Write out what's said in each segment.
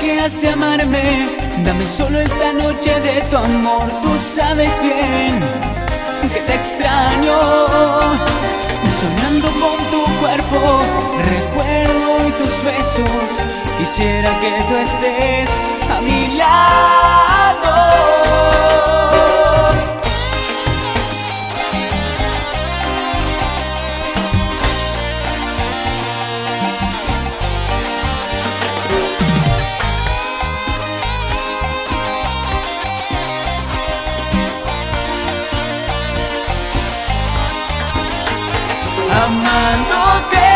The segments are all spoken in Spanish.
que has de amarme, dame solo esta noche de tu amor. Tú sabes bien que te extraño, soñando con tu cuerpo, recuerdo y tus besos. Quisiera que tú estés a mi lado. Amándote.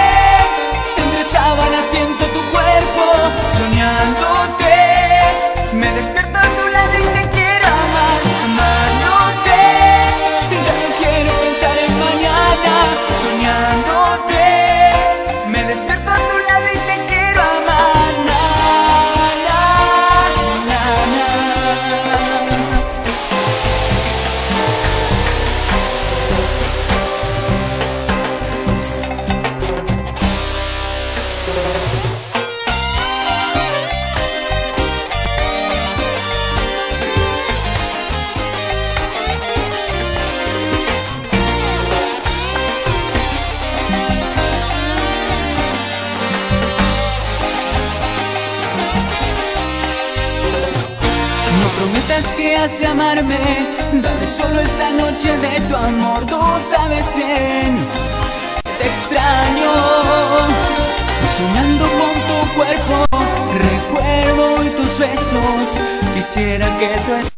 Prometas que has de amarme, dame solo esta noche de tu amor, tú sabes bien, te extraño, soñando con tu cuerpo, recuerdo y tus besos, quisiera que tú